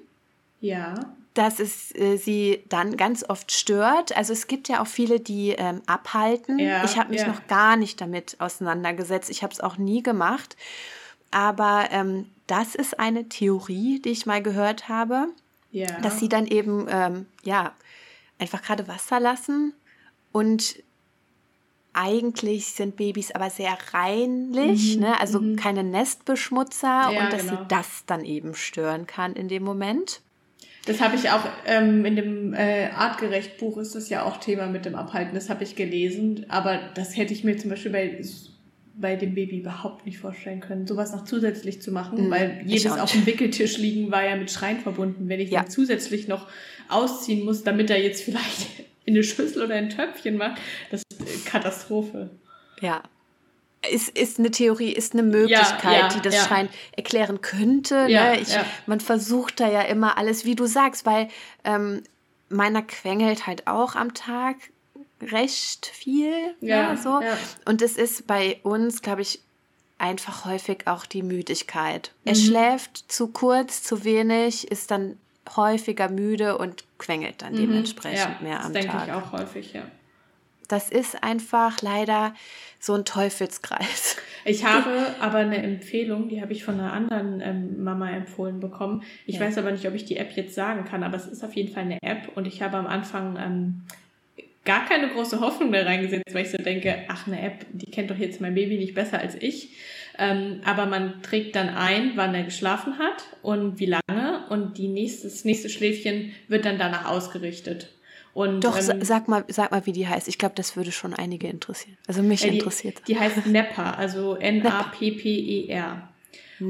Ja dass es äh, sie dann ganz oft stört. Also es gibt ja auch viele, die ähm, abhalten. Ja, ich habe mich ja. noch gar nicht damit auseinandergesetzt. Ich habe es auch nie gemacht. Aber ähm, das ist eine Theorie, die ich mal gehört habe, ja. dass sie dann eben ähm, ja einfach gerade Wasser lassen und eigentlich sind Babys aber sehr reinlich, mhm, ne? also mhm. keine Nestbeschmutzer und dass genau. sie das dann eben stören kann in dem Moment. Das habe ich auch ähm, in dem äh, Artgerecht-Buch ist das ja auch Thema mit dem Abhalten. Das habe ich gelesen, aber das hätte ich mir zum Beispiel bei bei dem Baby überhaupt nicht vorstellen können, sowas noch zusätzlich zu machen, mhm, weil jedes auf dem Wickeltisch liegen war ja mit Schreien verbunden. Wenn ich ja. dann zusätzlich noch ausziehen muss, damit er jetzt vielleicht in eine Schüssel oder ein Töpfchen macht, das ist Katastrophe. Ja, ist, ist eine Theorie, ist eine Möglichkeit, ja, ja, die das ja. Schein erklären könnte. ne? ich, Man versucht da ja immer alles, wie du sagst, weil ähm, meiner quengelt halt auch am Tag recht viel. Ja, so. Und es ist bei uns, glaube ich, einfach häufig auch die Müdigkeit. Mhm. Er schläft zu kurz, zu wenig, ist dann häufiger müde und quengelt dann mhm. dementsprechend mehr am das Tag. Das denke ich auch häufig, ja. Das ist einfach leider so ein Teufelskreis. Ich habe aber eine Empfehlung, die habe ich von einer anderen ähm, Mama empfohlen bekommen. Ich ja. weiß aber nicht, ob ich die App jetzt sagen kann, aber es ist auf jeden Fall eine App und ich habe am Anfang ähm, gar keine große Hoffnung da reingesetzt, weil ich so denke, ach, eine App, die kennt doch jetzt mein Baby nicht besser als ich. Ähm, aber man trägt dann ein, wann er geschlafen hat und wie lange und die nächste, das nächste Schläfchen wird dann danach ausgerichtet. Und, Doch, ähm, sag mal, sag mal, wie die heißt. Ich glaube, das würde schon einige interessieren. Also mich äh, die, interessiert. Die heißt Nepper, also N-A-P-P-E-R.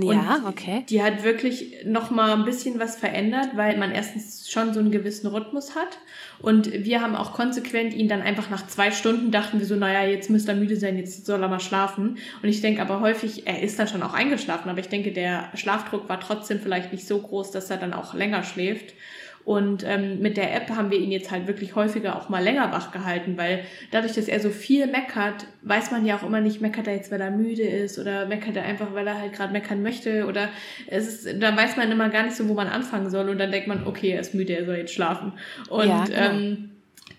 Ja, und okay. Die hat wirklich noch mal ein bisschen was verändert, weil man erstens schon so einen gewissen Rhythmus hat. Und wir haben auch konsequent ihn dann einfach nach zwei Stunden dachten wir so, naja, jetzt müsste er müde sein, jetzt soll er mal schlafen. Und ich denke aber häufig, er ist dann schon auch eingeschlafen, aber ich denke, der Schlafdruck war trotzdem vielleicht nicht so groß, dass er dann auch länger schläft. Und ähm, mit der App haben wir ihn jetzt halt wirklich häufiger auch mal länger wach gehalten, weil dadurch, dass er so viel meckert, weiß man ja auch immer nicht, meckert er jetzt, weil er müde ist oder meckert er einfach, weil er halt gerade meckern möchte oder es ist, dann weiß man immer gar nicht so, wo man anfangen soll und dann denkt man, okay, er ist müde, er soll jetzt schlafen. Und ja, genau. ähm,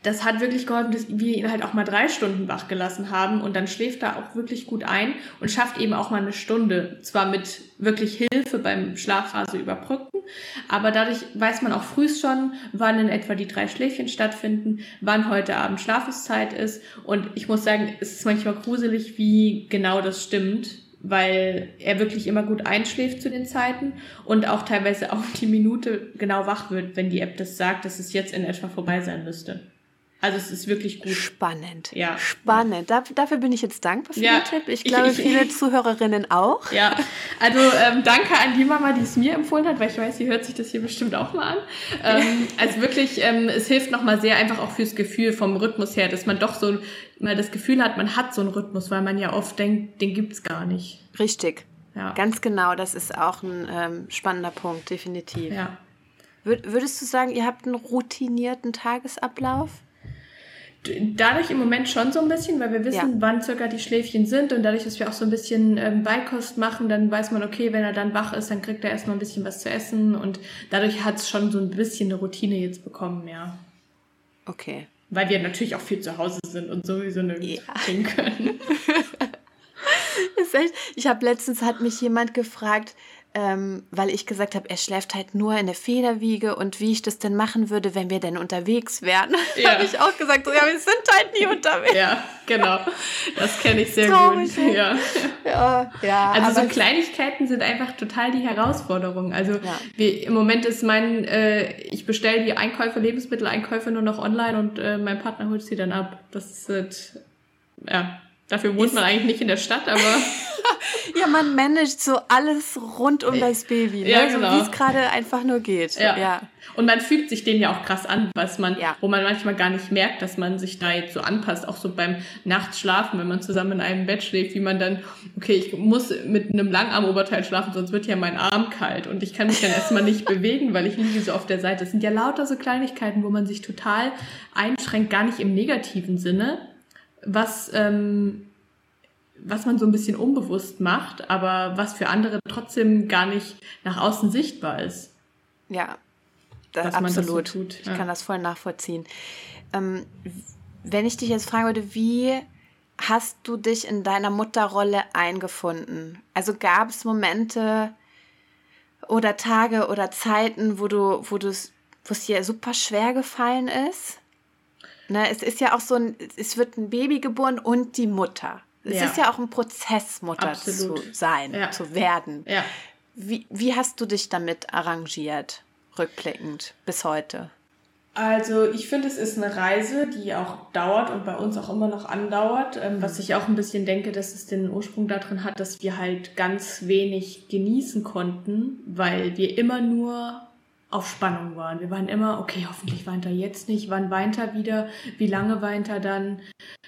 das hat wirklich geholfen, dass wir ihn halt auch mal drei Stunden wach gelassen haben und dann schläft er auch wirklich gut ein und schafft eben auch mal eine Stunde. Zwar mit wirklich Hilfe beim Schlafphase überbrücken, aber dadurch weiß man auch frühst schon, wann in etwa die drei Schläfchen stattfinden, wann heute Abend Schlafenszeit ist und ich muss sagen, es ist manchmal gruselig, wie genau das stimmt, weil er wirklich immer gut einschläft zu den Zeiten und auch teilweise auf die Minute genau wach wird, wenn die App das sagt, dass es jetzt in etwa vorbei sein müsste. Also es ist wirklich gut. Spannend. Ja. Spannend. Da, dafür bin ich jetzt dankbar für ja. den Tipp. Ich glaube, ich, viele Zuhörerinnen auch. Ja. Also ähm, danke an die Mama, die es mir empfohlen hat, weil ich weiß, sie hört sich das hier bestimmt auch mal an. Ähm, also wirklich, ähm, es hilft nochmal sehr einfach auch fürs Gefühl vom Rhythmus her, dass man doch so mal das Gefühl hat, man hat so einen Rhythmus, weil man ja oft denkt, den gibt's gar nicht. Richtig. Ja. Ganz genau, das ist auch ein ähm, spannender Punkt, definitiv. Ja. Würdest du sagen, ihr habt einen routinierten Tagesablauf? Dadurch im Moment schon so ein bisschen, weil wir wissen, ja. wann circa die Schläfchen sind und dadurch, dass wir auch so ein bisschen ähm, Beikost machen, dann weiß man, okay, wenn er dann wach ist, dann kriegt er erstmal ein bisschen was zu essen und dadurch hat es schon so ein bisschen eine Routine jetzt bekommen, ja. Okay. Weil wir natürlich auch viel zu Hause sind und sowieso nirgends ja. hin können. echt, ich habe letztens hat mich jemand gefragt, ähm, weil ich gesagt habe, er schläft halt nur in der Federwiege und wie ich das denn machen würde, wenn wir denn unterwegs wären. Ja. habe ich auch gesagt, so, ja, wir sind halt nie unterwegs. Ja, genau. Das kenne ich sehr Traurig, gut. Ja. ja, ja. Also so Kleinigkeiten sind einfach total die Herausforderung. Also ja. wir, im Moment ist mein, äh, ich bestelle die Einkäufe, Lebensmitteleinkäufe nur noch online und äh, mein Partner holt sie dann ab. Das ist, äh, ja, dafür wohnt ist, man eigentlich nicht in der Stadt, aber ja, man managt so alles rund um das Baby, ne? ja, genau. so wie es gerade einfach nur geht. Ja. ja. Und man fügt sich dem ja auch krass an, was man, ja. wo man manchmal gar nicht merkt, dass man sich da jetzt so anpasst, auch so beim Nachtschlafen, wenn man zusammen in einem Bett schläft, wie man dann, okay, ich muss mit einem Langarmoberteil schlafen, sonst wird ja mein Arm kalt und ich kann mich dann erstmal nicht bewegen, weil ich liege so auf der Seite. Es sind ja lauter so Kleinigkeiten, wo man sich total einschränkt, gar nicht im negativen Sinne, was ähm, was man so ein bisschen unbewusst macht, aber was für andere trotzdem gar nicht nach außen sichtbar ist. Ja, das, absolut. Das so tut. Ich ja. kann das voll nachvollziehen. Ähm, wenn ich dich jetzt fragen würde, wie hast du dich in deiner Mutterrolle eingefunden? Also gab es Momente oder Tage oder Zeiten, wo du, wo du wo es dir super schwer gefallen ist? Ne, es ist ja auch so ein, es wird ein Baby geboren und die Mutter. Es ja. ist ja auch ein Prozess, Mutter Absolut. zu sein, ja. zu werden. Ja. Wie, wie hast du dich damit arrangiert, rückblickend bis heute? Also ich finde, es ist eine Reise, die auch dauert und bei uns auch immer noch andauert, ähm, was ich auch ein bisschen denke, dass es den Ursprung darin hat, dass wir halt ganz wenig genießen konnten, weil wir immer nur auf Spannung waren. Wir waren immer, okay, hoffentlich weint er jetzt nicht, wann weint er wieder, wie lange weint er dann,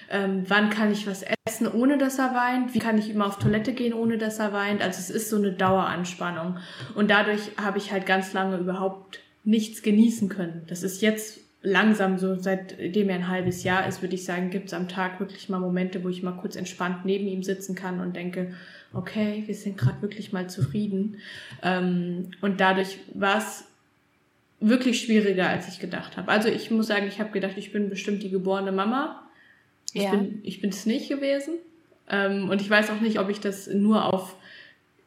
ähm, wann kann ich was essen, ohne dass er weint, wie kann ich immer auf Toilette gehen, ohne dass er weint. Also es ist so eine Daueranspannung. Und dadurch habe ich halt ganz lange überhaupt nichts genießen können. Das ist jetzt langsam so, seitdem er ein halbes Jahr ist, würde ich sagen, gibt es am Tag wirklich mal Momente, wo ich mal kurz entspannt neben ihm sitzen kann und denke, okay, wir sind gerade wirklich mal zufrieden. Ähm, und dadurch war es wirklich schwieriger, als ich gedacht habe. Also ich muss sagen, ich habe gedacht, ich bin bestimmt die geborene Mama. Ich ja. bin ich bin es nicht gewesen. Ähm, und ich weiß auch nicht, ob ich das nur auf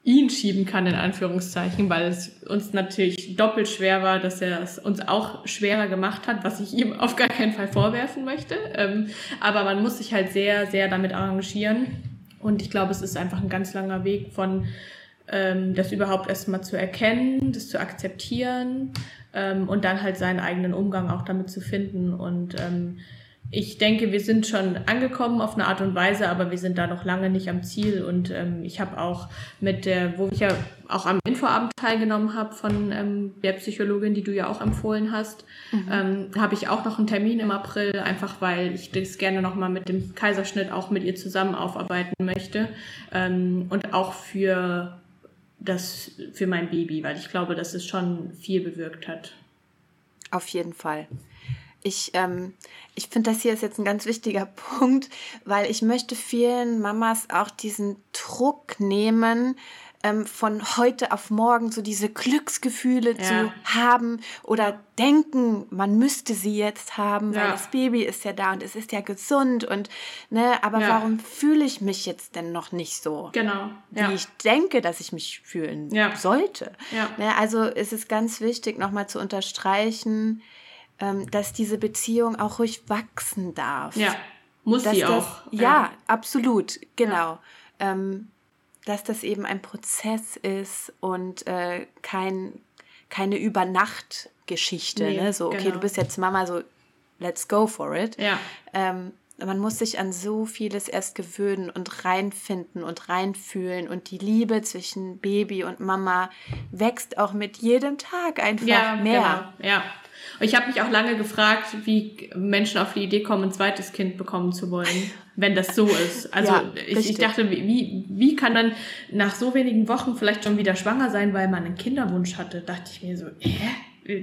ihn schieben kann, in Anführungszeichen, weil es uns natürlich doppelt schwer war, dass er es uns auch schwerer gemacht hat, was ich ihm auf gar keinen Fall vorwerfen möchte. Ähm, aber man muss sich halt sehr, sehr damit arrangieren. Und ich glaube, es ist einfach ein ganz langer Weg von ähm, das überhaupt erstmal zu erkennen, das zu akzeptieren ähm, und dann halt seinen eigenen Umgang auch damit zu finden. Und ähm, ich denke, wir sind schon angekommen auf eine Art und Weise, aber wir sind da noch lange nicht am Ziel. Und ähm, ich habe auch mit der, wo ich ja auch am Infoabend teilgenommen habe von ähm, der Psychologin, die du ja auch empfohlen hast, mhm. ähm, habe ich auch noch einen Termin im April, einfach weil ich das gerne nochmal mit dem Kaiserschnitt auch mit ihr zusammen aufarbeiten möchte. Ähm, und auch für das für mein Baby, weil ich glaube, dass es schon viel bewirkt hat. Auf jeden Fall. Ich, ähm, ich finde, das hier ist jetzt ein ganz wichtiger Punkt, weil ich möchte vielen Mamas auch diesen Druck nehmen, ähm, von heute auf morgen so diese Glücksgefühle ja. zu haben oder denken, man müsste sie jetzt haben, weil ja. das Baby ist ja da und es ist ja gesund und ne, aber ja. warum fühle ich mich jetzt denn noch nicht so? Genau. Wie ich denke, dass ich mich fühlen sollte. Ne, also ist es ganz wichtig, nochmal zu unterstreichen, ähm, dass diese Beziehung auch ruhig wachsen darf. Ja. Muss sie das, auch. Ja, absolut, genau. Ähm, dass das eben ein Prozess ist und äh, kein, keine Übernacht-Geschichte. Nee, ne? So, okay, genau. du bist jetzt Mama, so let's go for it. Ja. Ähm, man muss sich an so vieles erst gewöhnen und reinfinden und reinfühlen und die Liebe zwischen Baby und Mama wächst auch mit jedem Tag einfach ja, mehr. Genau. Ja, ich habe mich auch lange gefragt, wie Menschen auf die Idee kommen, ein zweites Kind bekommen zu wollen, wenn das so ist. Also ja, ich, ich, dachte, wie, wie kann dann nach so wenigen Wochen vielleicht schon wieder schwanger sein, weil man einen Kinderwunsch hatte? Dachte ich mir so, hä?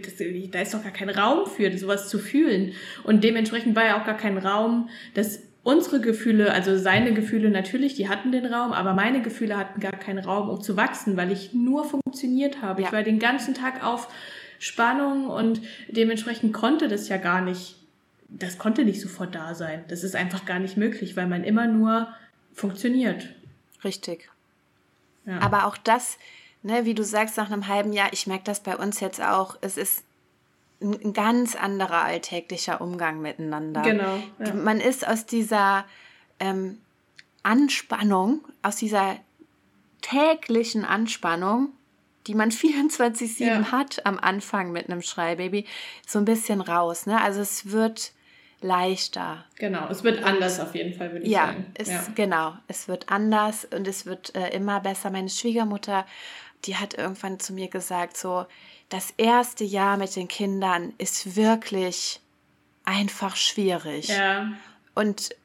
Das, da ist doch gar kein Raum für, sowas zu fühlen. Und dementsprechend war ja auch gar kein Raum, dass unsere Gefühle, also seine Gefühle natürlich, die hatten den Raum, aber meine Gefühle hatten gar keinen Raum, um zu wachsen, weil ich nur funktioniert habe. Ja. Ich war den ganzen Tag auf Spannung und dementsprechend konnte das ja gar nicht, das konnte nicht sofort da sein. Das ist einfach gar nicht möglich, weil man immer nur funktioniert. Richtig. Ja. Aber auch das, ne, wie du sagst, nach einem halben Jahr, ich merke das bei uns jetzt auch, es ist ein ganz anderer alltäglicher Umgang miteinander. Genau. Ja. Man ist aus dieser ähm, Anspannung, aus dieser täglichen Anspannung die man 24-7 ja. hat am Anfang mit einem Schreibaby, so ein bisschen raus. Ne? Also es wird leichter. Genau, es wird anders auf jeden Fall, würde ich ja, sagen. Es, ja, genau. Es wird anders und es wird äh, immer besser. Meine Schwiegermutter, die hat irgendwann zu mir gesagt, so, das erste Jahr mit den Kindern ist wirklich einfach schwierig. Ja. Und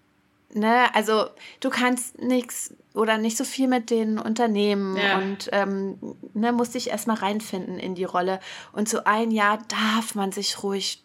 ne, also du kannst nichts oder nicht so viel mit denen unternehmen Ja. und ähm, ne, musst dich erstmal reinfinden in die Rolle. Und so ein Jahr darf man sich ruhig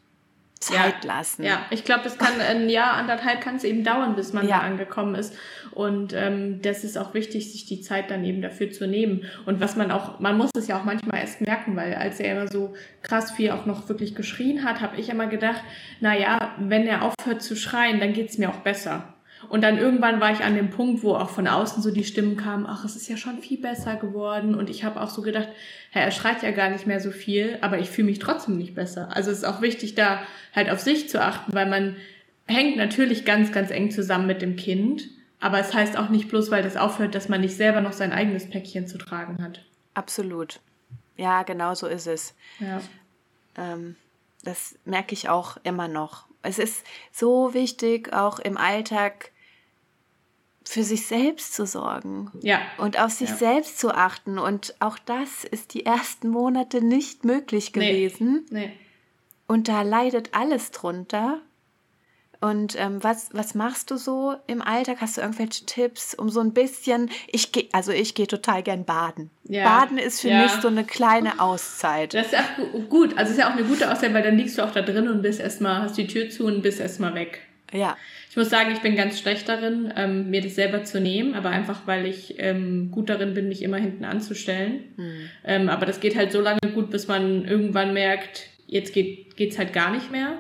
Zeit lassen. Ja, ich glaube, es kann ein Jahr, anderthalb kann es eben dauern, bis man Ja. da angekommen ist. Und ähm, das ist auch wichtig, sich die Zeit dann eben dafür zu nehmen. Und was man auch, man muss es ja auch manchmal erst merken, weil als er immer so krass viel auch noch wirklich geschrien hat, habe ich immer gedacht, na ja, wenn er aufhört zu schreien, dann geht's mir auch besser. Und dann irgendwann war ich an dem Punkt, wo auch von außen so die Stimmen kamen, ach, es ist ja schon viel besser geworden. Und ich habe auch so gedacht, Herr, er schreit ja gar nicht mehr so viel, aber ich fühle mich trotzdem nicht besser. Also es ist auch wichtig, da halt auf sich zu achten, weil man hängt natürlich ganz, ganz eng zusammen mit dem Kind. Aber es heißt auch nicht bloß, weil das aufhört, dass man nicht selber noch sein eigenes Päckchen zu tragen hat. Absolut. Ja, genau so ist es. Ja. Ähm, das merke ich auch immer noch. Es ist so wichtig, auch im Alltag für sich selbst zu sorgen Ja. und auf sich Ja. selbst zu achten. Und auch das ist die ersten Monate nicht möglich Nee. gewesen. Nee. Und da leidet alles drunter. Und ähm, was, was machst du so im Alltag? Hast du irgendwelche Tipps, um so ein bisschen, ich gehe, also ich gehe total gern baden. Ja. Baden ist für Ja. mich so eine kleine Auszeit. Das ist ja auch gu- gut. Also es ist ja auch eine gute Auszeit, weil dann liegst du auch da drin und bist erstmal, hast die Tür zu und bist erstmal weg. Ja, Ich muss sagen, ich bin ganz schlecht darin, ähm, mir das selber zu nehmen, aber einfach, weil ich ähm, gut darin bin, mich immer hinten anzustellen. Ähm, aber das geht halt so lange gut, bis man irgendwann merkt, jetzt geht geht's halt gar nicht mehr.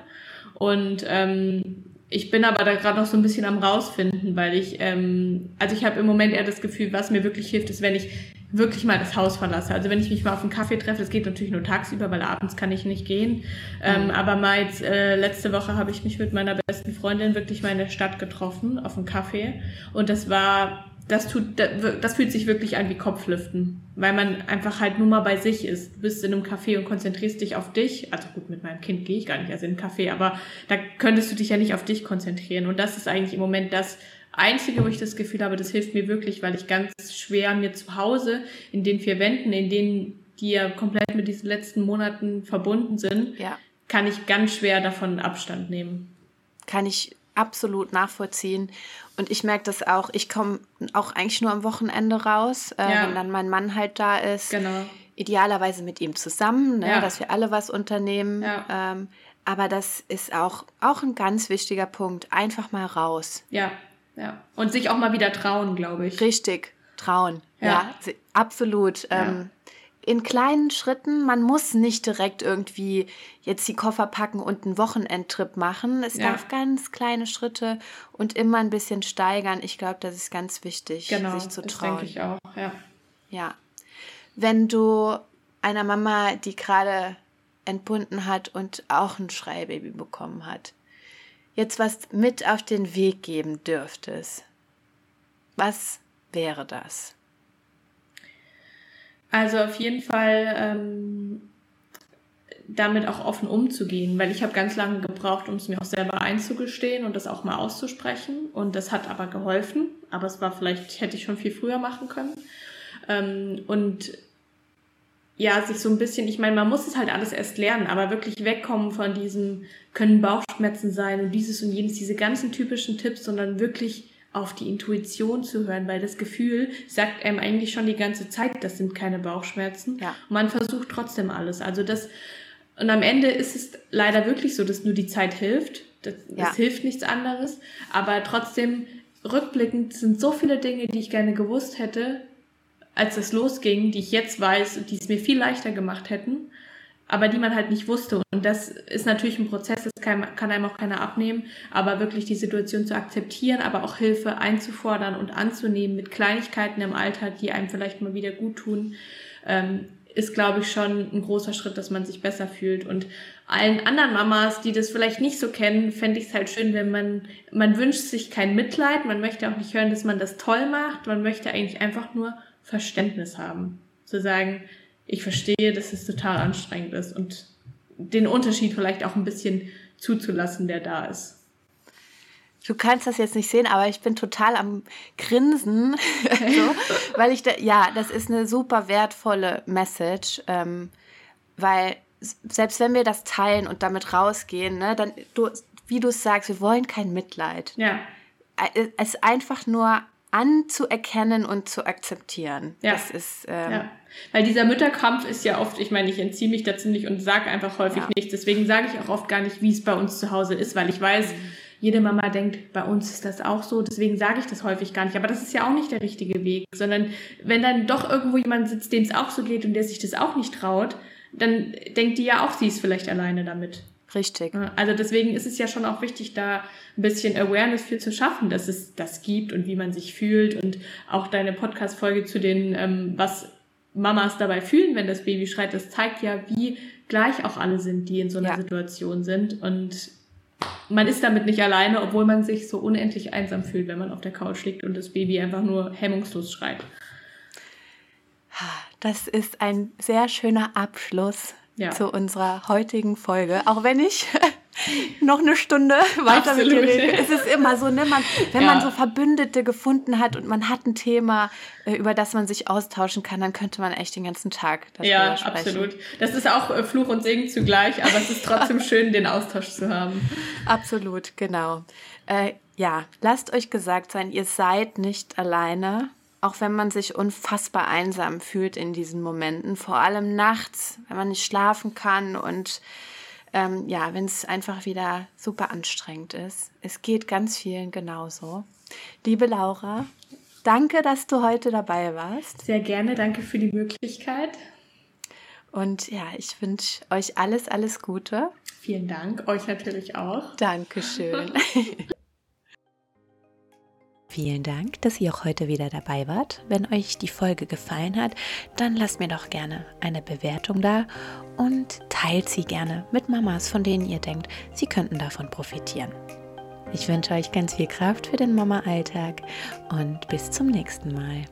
Und ähm, ich bin aber da gerade noch so ein bisschen am rausfinden, weil ich, ähm, also ich habe im Moment eher das Gefühl, was mir wirklich hilft, ist, wenn ich wirklich mal das Haus verlasse. Also wenn ich mich mal auf einen Kaffee treffe, das geht natürlich nur tagsüber, weil abends kann ich nicht gehen. Ähm, aber mal jetzt, äh, letzte Woche habe ich mich mit meiner besten Freundin wirklich mal in der Stadt getroffen, auf einen Kaffee. Und das war, das tut, das fühlt sich wirklich an wie Kopflüften, weil man einfach halt nur mal bei sich ist. Du bist in einem Café und konzentrierst dich auf dich. Also gut, mit meinem Kind gehe ich gar nicht erst in einen Café, aber da könntest du dich ja nicht auf dich konzentrieren. Und das ist eigentlich im Moment das Einzige, wo ich das Gefühl habe, das hilft mir wirklich, weil ich ganz schwer mir zu Hause in den vier Wänden, in denen die ja komplett mit diesen letzten Monaten verbunden sind, ja. kann ich ganz schwer davon Abstand nehmen. kann ich absolut nachvollziehen. Und ich merke das auch, ich komme auch eigentlich nur am Wochenende raus, äh, Ja. wenn dann mein Mann halt da ist. Genau. Idealerweise mit ihm zusammen, ne, Ja. dass wir alle was unternehmen. Ja. Ähm, aber das ist auch, auch ein ganz wichtiger Punkt. Einfach mal raus. Ja, ja. Und sich auch mal wieder trauen, glaube ich. Richtig trauen. Ja, absolut. Ähm, in kleinen Schritten, man muss nicht direkt irgendwie jetzt die Koffer packen und einen Wochenendtrip machen. Es Ja. darf ganz kleine Schritte und immer ein bisschen steigern. Ich glaube, das ist ganz wichtig, Genau, sich zu das trauen. denke ich auch, ja. Ja. Wenn du einer Mama, die gerade entbunden hat und auch ein Schreibaby bekommen hat, jetzt was mit auf den Weg geben dürftest, was wäre das? Also auf jeden Fall ähm, damit auch offen umzugehen, weil ich habe ganz lange gebraucht, um es mir auch selber einzugestehen und das auch mal auszusprechen. Und das hat aber geholfen. Aber es war vielleicht, hätte ich schon viel früher machen können. Ähm, und ja, sich so ein bisschen, ich meine, man muss es halt alles erst lernen, aber wirklich wegkommen von diesem, können Bauchschmerzen sein und dieses und jenes, diese ganzen typischen Tipps, sondern wirklich auf die Intuition zu hören, weil das Gefühl sagt einem eigentlich schon die ganze Zeit, das sind keine Bauchschmerzen. Ja. Und man versucht trotzdem alles. Also das, und am Ende ist es leider wirklich so, dass nur die Zeit hilft. Das, Ja. das hilft nichts anderes. Aber trotzdem, rückblickend sind so viele Dinge, die ich gerne gewusst hätte, als es losging, die ich jetzt weiß, die es mir viel leichter gemacht hätten, aber die man halt nicht wusste. Und das ist natürlich ein Prozess, das kann, kann einem auch keiner abnehmen, aber wirklich die Situation zu akzeptieren, aber auch Hilfe einzufordern und anzunehmen mit Kleinigkeiten im Alltag, die einem vielleicht mal wieder gut tun, ähm, ist, glaube ich, schon ein großer Schritt, dass man sich besser fühlt. Und allen anderen Mamas, die das vielleicht nicht so kennen, fände ich es halt schön, wenn man, man wünscht sich kein Mitleid, man möchte auch nicht hören, dass man das toll macht, man möchte eigentlich einfach nur Verständnis haben. Zu sagen, ich verstehe, dass es total anstrengend ist und den Unterschied vielleicht auch ein bisschen zuzulassen, der da ist. Du kannst das jetzt nicht sehen, aber ich bin total am Grinsen, so, weil ich da, ja, das ist eine super wertvolle Message, ähm, weil selbst wenn wir das teilen und damit rausgehen, ne, dann, du, wie du es sagst, wir wollen kein Mitleid. Ja. Es einfach nur anzuerkennen und zu akzeptieren. Ja. Das ist. Ähm, ja. Weil dieser Mütterkampf ist ja oft, ich meine, ich entziehe mich dazu nicht und sage einfach häufig Ja. nichts. Deswegen sage ich auch oft gar nicht, wie es bei uns zu Hause ist, weil ich weiß, jede Mama denkt, bei uns ist das auch so. Deswegen sage ich das häufig gar nicht. Aber das ist ja auch nicht der richtige Weg, sondern wenn dann doch irgendwo jemand sitzt, dem es auch so geht und der sich das auch nicht traut, dann denkt die ja auch, sie ist vielleicht alleine damit. Richtig. Also deswegen ist es ja schon auch wichtig, da ein bisschen Awareness für zu schaffen, dass es das gibt und wie man sich fühlt und auch deine Podcast-Folge zu den, ähm, was Mamas dabei fühlen, wenn das Baby schreit, das zeigt ja, wie gleich auch alle sind, die in so einer Ja. Situation sind und man ist damit nicht alleine, obwohl man sich so unendlich einsam fühlt, wenn man auf der Couch liegt und das Baby einfach nur hemmungslos schreit. Das ist ein sehr schöner Abschluss Ja. zu unserer heutigen Folge. Auch wenn ich noch eine Stunde weiter mit dir Absolut. rede. Es ist immer so, ne, man, wenn Ja. man so Verbündete gefunden hat und man hat ein Thema, äh, über das man sich austauschen kann, dann könnte man echt den ganzen Tag darüber Ja, sprechen. absolut. Das ist auch äh, Fluch und Segen zugleich, aber es ist trotzdem schön, den Austausch zu haben. Absolut, genau. Äh, ja, lasst euch gesagt sein, ihr seid nicht alleine, auch wenn man sich unfassbar einsam fühlt in diesen Momenten, vor allem nachts, wenn man nicht schlafen kann und ähm, ja, wenn es einfach wieder super anstrengend ist. Es geht ganz vielen genauso. Liebe Laura, danke, dass du heute dabei warst. Sehr gerne, danke für die Möglichkeit. Und ja, ich wünsche euch alles, alles Gute. Vielen Dank, euch natürlich auch. Dankeschön. Vielen Dank, dass ihr auch heute wieder dabei wart. Wenn euch die Folge gefallen hat, dann lasst mir doch gerne eine Bewertung da und teilt sie gerne mit Mamas, von denen ihr denkt, sie könnten davon profitieren. Ich wünsche euch ganz viel Kraft für den Mama-Alltag und bis zum nächsten Mal.